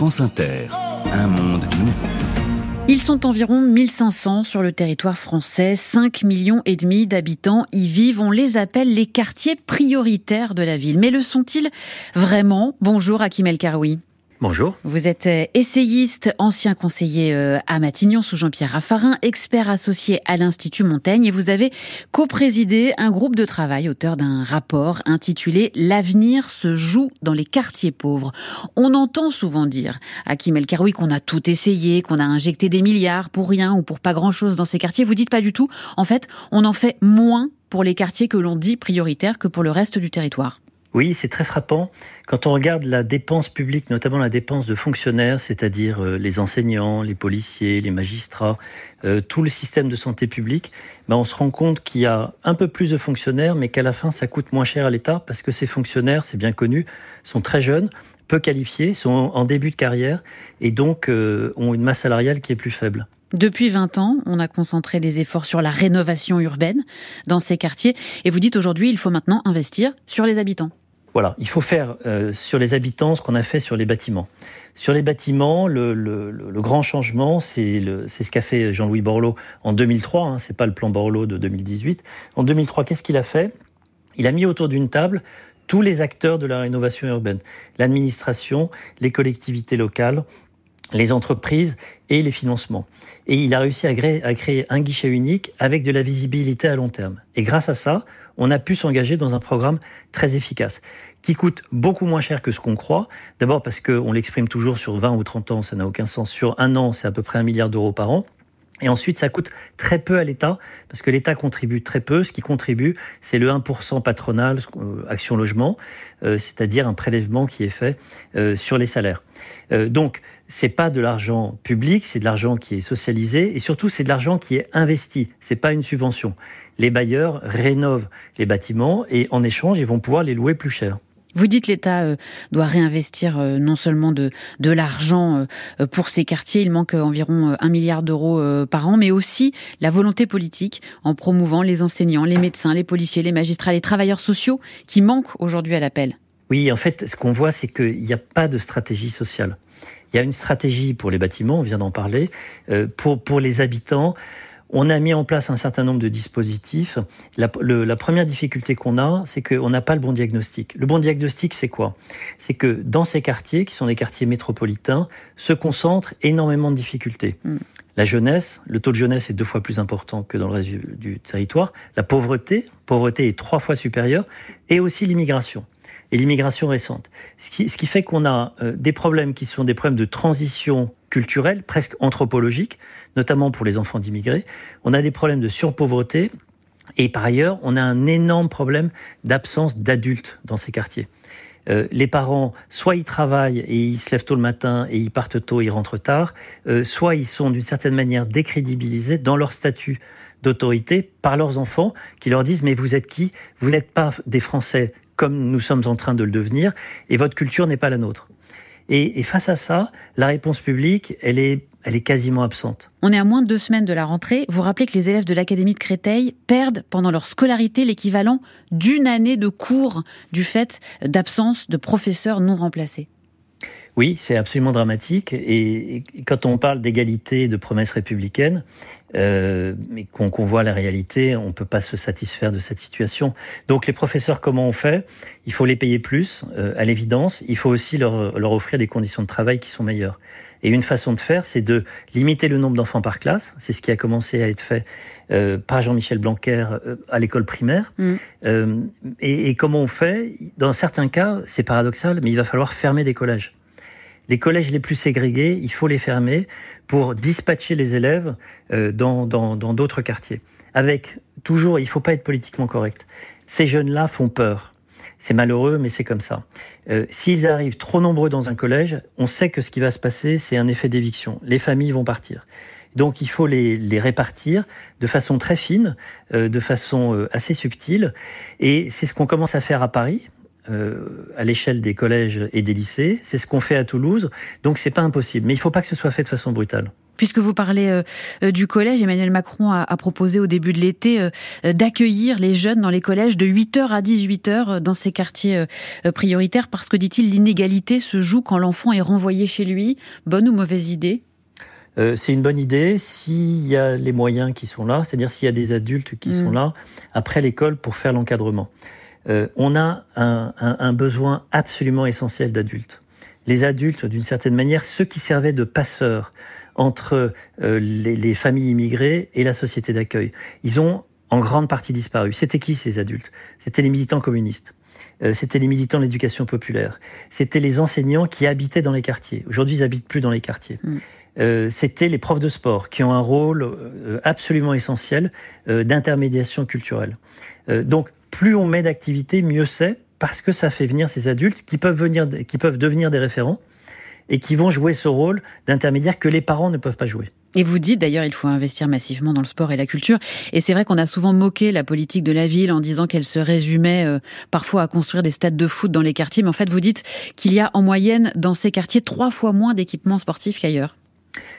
France Inter, un monde nouveau. Ils sont environ 1500 sur le territoire français, 5 millions et demi d'habitants y vivent. On les appelle les quartiers prioritaires de la ville. Mais le sont-ils vraiment? Bonjour Hakim El Karoui. Bonjour. Vous êtes euh, essayiste, ancien conseiller euh, à Matignon sous Jean-Pierre Raffarin, expert associé à l'Institut Montaigne et vous avez co-présidé un groupe de travail auteur d'un rapport intitulé L'avenir se joue dans les quartiers pauvres. On entend souvent dire à Kim El Karoui qu'on a tout essayé, qu'on a injecté des milliards pour rien ou pour pas grand-chose dans ces quartiers. Vous dites pas du tout. En fait, on en fait moins pour les quartiers que l'on dit prioritaires que pour le reste du territoire. Oui, c'est très frappant. Quand on regarde la dépense publique, notamment la dépense de fonctionnaires, c'est-à-dire euh, les enseignants, les policiers, les magistrats, euh, tout le système de santé publique, ben on se rend compte qu'il y a un peu plus de fonctionnaires, mais qu'à la fin, ça coûte moins cher à l'État parce que ces fonctionnaires, c'est bien connu, sont très jeunes, peu qualifiés, sont en début de carrière et donc euh, ont une masse salariale qui est plus faible. Depuis 20 ans, on a concentré les efforts sur la rénovation urbaine dans ces quartiers. Et vous dites aujourd'hui, il faut maintenant investir sur les habitants. Voilà, il faut faire euh, sur les habitants ce qu'on a fait sur les bâtiments. Sur les bâtiments, le, grand changement, c'est ce qu'a fait Jean-Louis Borloo en 2003. Hein, c'est pas le plan Borloo de 2018. En 2003, qu'est-ce qu'il a fait? Il a mis autour d'une table tous les acteurs de la rénovation urbaine, l'administration, les collectivités locales, les entreprises et les financements. Et il a réussi à créer, un guichet unique avec de la visibilité à long terme. Et grâce à ça, on a pu s'engager dans un programme très efficace, qui coûte beaucoup moins cher que ce qu'on croit. D'abord parce qu'on l'exprime toujours sur 20 ou 30 ans, ça n'a aucun sens. Sur un an, c'est à peu près un milliard d'euros par an. Et ensuite, ça coûte très peu à l'État, parce que l'État contribue très peu. Ce qui contribue, c'est le 1% patronal, euh, Action Logement, euh, c'est-à-dire un prélèvement qui est fait euh, sur les salaires. donc, c'est pas de l'argent public, c'est de l'argent qui est socialisé, et surtout, c'est de l'argent qui est investi. C'est pas une subvention. Les bailleurs rénovent les bâtiments, et en échange, ils vont pouvoir les louer plus cher. Vous dites l'État euh, doit réinvestir euh, non seulement de, de l'argent euh, pour ces quartiers, il manque environ un milliard d'euros par an, mais aussi la volonté politique en promouvant les enseignants, les médecins, les policiers, les magistrats, les travailleurs sociaux qui manquent aujourd'hui à l'appel. Oui, en fait, ce qu'on voit, c'est qu'il n'y a pas de stratégie sociale. Il y a une stratégie pour les bâtiments, on vient d'en parler, pour, pour les habitants. On a mis en place un certain nombre de dispositifs. La, première difficulté qu'on a, c'est qu'on n'a pas le bon diagnostic. Le bon diagnostic, c'est quoi? C'est que dans ces quartiers, qui sont des quartiers métropolitains, se concentrent énormément de difficultés. Mm. La jeunesse, le taux de jeunesse est deux fois plus important que dans le reste du, territoire. La pauvreté, pauvreté est trois fois supérieure, et aussi l'immigration et l'immigration récente. Ce qui, fait qu'on a euh, des problèmes qui sont des problèmes de transition culturelle, presque anthropologique, notamment pour les enfants d'immigrés. On a des problèmes de surpauvreté et par ailleurs, on a un énorme problème d'absence d'adultes dans ces quartiers. Euh, les parents, soit ils travaillent et ils se lèvent tôt le matin et ils partent tôt, ils rentrent tard, euh, soit ils sont d'une certaine manière décrédibilisés dans leur statut d'autorité par leurs enfants qui leur disent mais vous êtes qui? Vous n'êtes pas des Français comme nous sommes en train de le devenir et votre culture n'est pas la nôtre. Et, face à ça, la réponse publique, elle est, elle est quasiment absente. On est à moins de deux semaines de la rentrée. Vous rappelez que les élèves de l'Académie de Créteil perdent pendant leur scolarité l'équivalent d'une année de cours du fait d'absence de professeurs non remplacés. Oui, c'est absolument dramatique. Et, quand on parle d'égalité, de promesses républicaines, euh, mais qu'on voit la réalité, on ne peut pas se satisfaire de cette situation. Donc les professeurs, comment on fait? Il faut les payer plus, euh, à l'évidence. Il faut aussi leur, leur offrir des conditions de travail qui sont meilleures. Et une façon de faire, c'est de limiter le nombre d'enfants par classe. C'est ce qui a commencé à être fait euh, par Jean-Michel Blanquer euh, à l'école primaire. Mm. Euh, et, et comment on fait? Dans certains cas, c'est paradoxal, mais il va falloir fermer des collèges. Les collèges les plus ségrégés, il faut les fermer pour dispatcher les élèves euh, dans d'autres quartiers. Avec toujours, il faut pas être politiquement correct. Ces jeunes-là font peur. C'est malheureux, mais c'est comme ça. Euh, S'ils arrivent trop nombreux dans un collège, on sait que ce qui va se passer, c'est un effet d'éviction. Les familles vont partir. Donc il faut les, les répartir de façon très fine, euh, de façon euh, assez subtile. Et c'est ce qu'on commence à faire à Paris. Euh, à l'échelle des collèges et des lycées. C'est ce qu'on fait à Toulouse. Donc c'est pas impossible. Mais il faut pas que ce soit fait de façon brutale. Puisque vous parlez du collège, Emmanuel Macron a, proposé au début de l'été d'accueillir les jeunes dans les collèges de 8h à 18h dans ces quartiers prioritaires parce que, dit-il, l'inégalité se joue quand l'enfant est renvoyé chez lui. Bonne ou mauvaise idée? Euh, c'est une bonne idée s'il y a les moyens qui sont là, c'est-à-dire s'il y a des adultes qui sont mm. là après l'école pour faire l'encadrement. Euh, on a un, un, un, besoin absolument essentiel d'adultes. Les adultes, d'une certaine manière, ceux qui servaient de passeurs entre euh, les, les, familles immigrées et la société d'accueil, ils ont en grande partie disparu. C'était qui ces adultes? C'était les militants communistes. Euh, c'était les militants de l'éducation populaire. C'était les enseignants qui habitaient dans les quartiers. Aujourd'hui, ils habitent plus dans les quartiers. Mm. Euh, c'était les profs de sport qui ont un rôle euh, absolument essentiel euh, d'intermédiation culturelle. donc, plus on met d'activités, mieux c'est, parce que ça fait venir ces adultes qui peuvent venir, qui peuvent devenir des référents et qui vont jouer ce rôle d'intermédiaire que les parents ne peuvent pas jouer. Et vous dites d'ailleurs, il faut investir massivement dans le sport et la culture. Et c'est vrai qu'on a souvent moqué la politique de la ville en disant qu'elle se résumait parfois à construire des stades de foot dans les quartiers. Mais en fait, vous dites qu'il y a en moyenne dans ces quartiers trois fois moins d'équipements sportifs qu'ailleurs.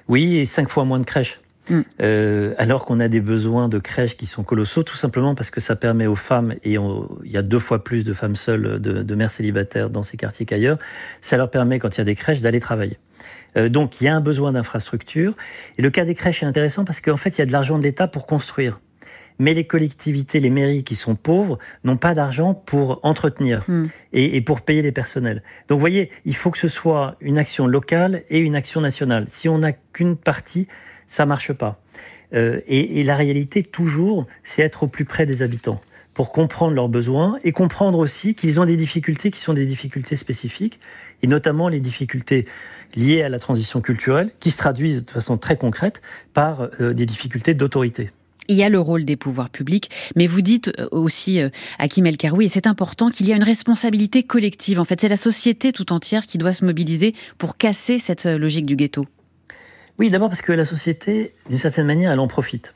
Oui, et cinq fois moins de crèches. Mm. Euh, alors qu'on a des besoins de crèches qui sont colossaux, tout simplement parce que ça permet aux femmes, et il y a deux fois plus de femmes seules, de, mères célibataires dans ces quartiers qu'ailleurs, ça leur permet, quand il y a des crèches, d'aller travailler. Euh, donc il y a un besoin d'infrastructure. Et le cas des crèches est intéressant parce qu'en fait, il y a de l'argent de l'État pour construire mais les collectivités, les mairies qui sont pauvres n'ont pas d'argent pour entretenir hmm. et, pour payer les personnels. Donc vous voyez, il faut que ce soit une action locale et une action nationale. Si on n'a qu'une partie, ça marche pas. Euh, et, la réalité, toujours, c'est être au plus près des habitants pour comprendre leurs besoins et comprendre aussi qu'ils ont des difficultés qui sont des difficultés spécifiques, et notamment les difficultés liées à la transition culturelle, qui se traduisent de façon très concrète par euh, des difficultés d'autorité. Il y a le rôle des pouvoirs publics, mais vous dites euh, aussi, à euh, Kim El Karoui, et c'est important, qu'il y a une responsabilité collective. En fait, c'est la société tout entière qui doit se mobiliser pour casser cette logique du ghetto. Oui, d'abord parce que la société, d'une certaine manière, elle en profite.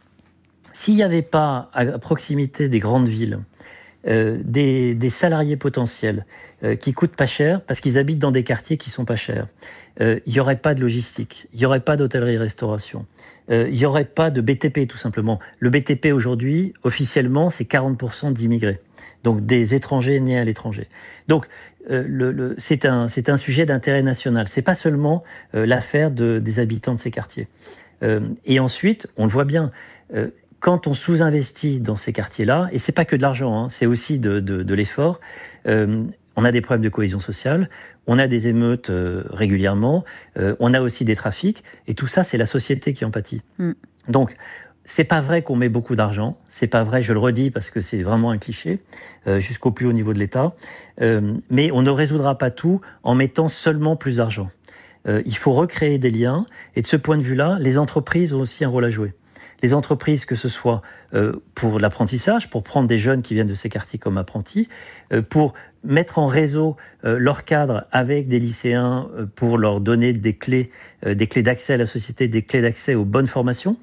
S'il n'y avait pas à proximité des grandes villes des, salariés potentiels qui coûtent pas cher parce qu'ils habitent dans des quartiers qui sont pas chers, il n'y aurait pas de logistique, il n'y aurait pas d'hôtellerie-restauration, euh, il n'y aurait pas de BTP tout simplement. Le BTP aujourd'hui, officiellement, c'est 40% d'immigrés, donc des étrangers nés à l'étranger. Euh, le, c'est un, c'est un sujet d'intérêt national. C'est pas seulement euh, l'affaire de, des habitants de ces quartiers. et ensuite, on le voit bien quand on sous-investit dans ces quartiers-là, et c'est pas que de l'argent, hein, c'est aussi de, de, de l'effort, euh, on a des problèmes de cohésion sociale, on a des émeutes euh, régulièrement, euh, on a aussi des trafics, et tout ça, c'est la société qui en pâtit. Mm. Donc, c'est pas vrai qu'on met beaucoup d'argent, c'est pas vrai, je le redis parce que c'est vraiment un cliché, euh, jusqu'au plus haut niveau de l'État, mais on ne résoudra pas tout en mettant seulement plus d'argent. il faut recréer des liens, et de ce point de vue-là, les entreprises ont aussi un rôle à jouer. Les entreprises, que ce soit euh, pour l'apprentissage, pour prendre des jeunes qui viennent de ces quartiers comme apprentis, euh, pour mettre en réseau euh, leur cadre avec des lycéens pour leur donner des clés, des clés d'accès à la société, des clés d'accès aux bonnes formations,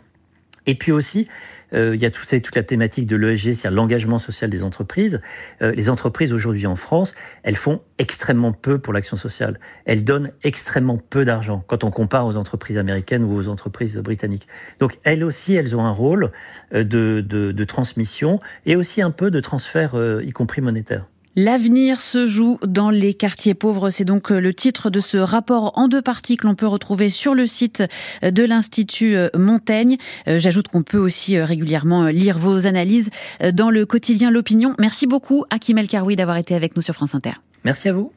et puis aussi euh, il y a toute, toute la thématique de l'ESG, c'est-à-dire l'engagement social des entreprises. Euh, les entreprises aujourd'hui en France, elles font extrêmement peu pour l'action sociale. Elles donnent extrêmement peu d'argent quand on compare aux entreprises américaines ou aux entreprises britanniques. Donc elles aussi, elles ont un rôle euh, de, de, de transmission et aussi un peu de transfert, y compris monétaire. L'avenir se joue dans les quartiers pauvres. C'est donc euh, le titre de ce rapport en deux parties que l'on peut retrouver sur le site euh, de l'Institut euh, Montaigne. J'ajoute qu'on peut aussi régulièrement lire vos analyses dans le quotidien L'Opinion. Merci beaucoup, Akim El Karoui, d'avoir été avec nous sur France Inter. Merci à vous.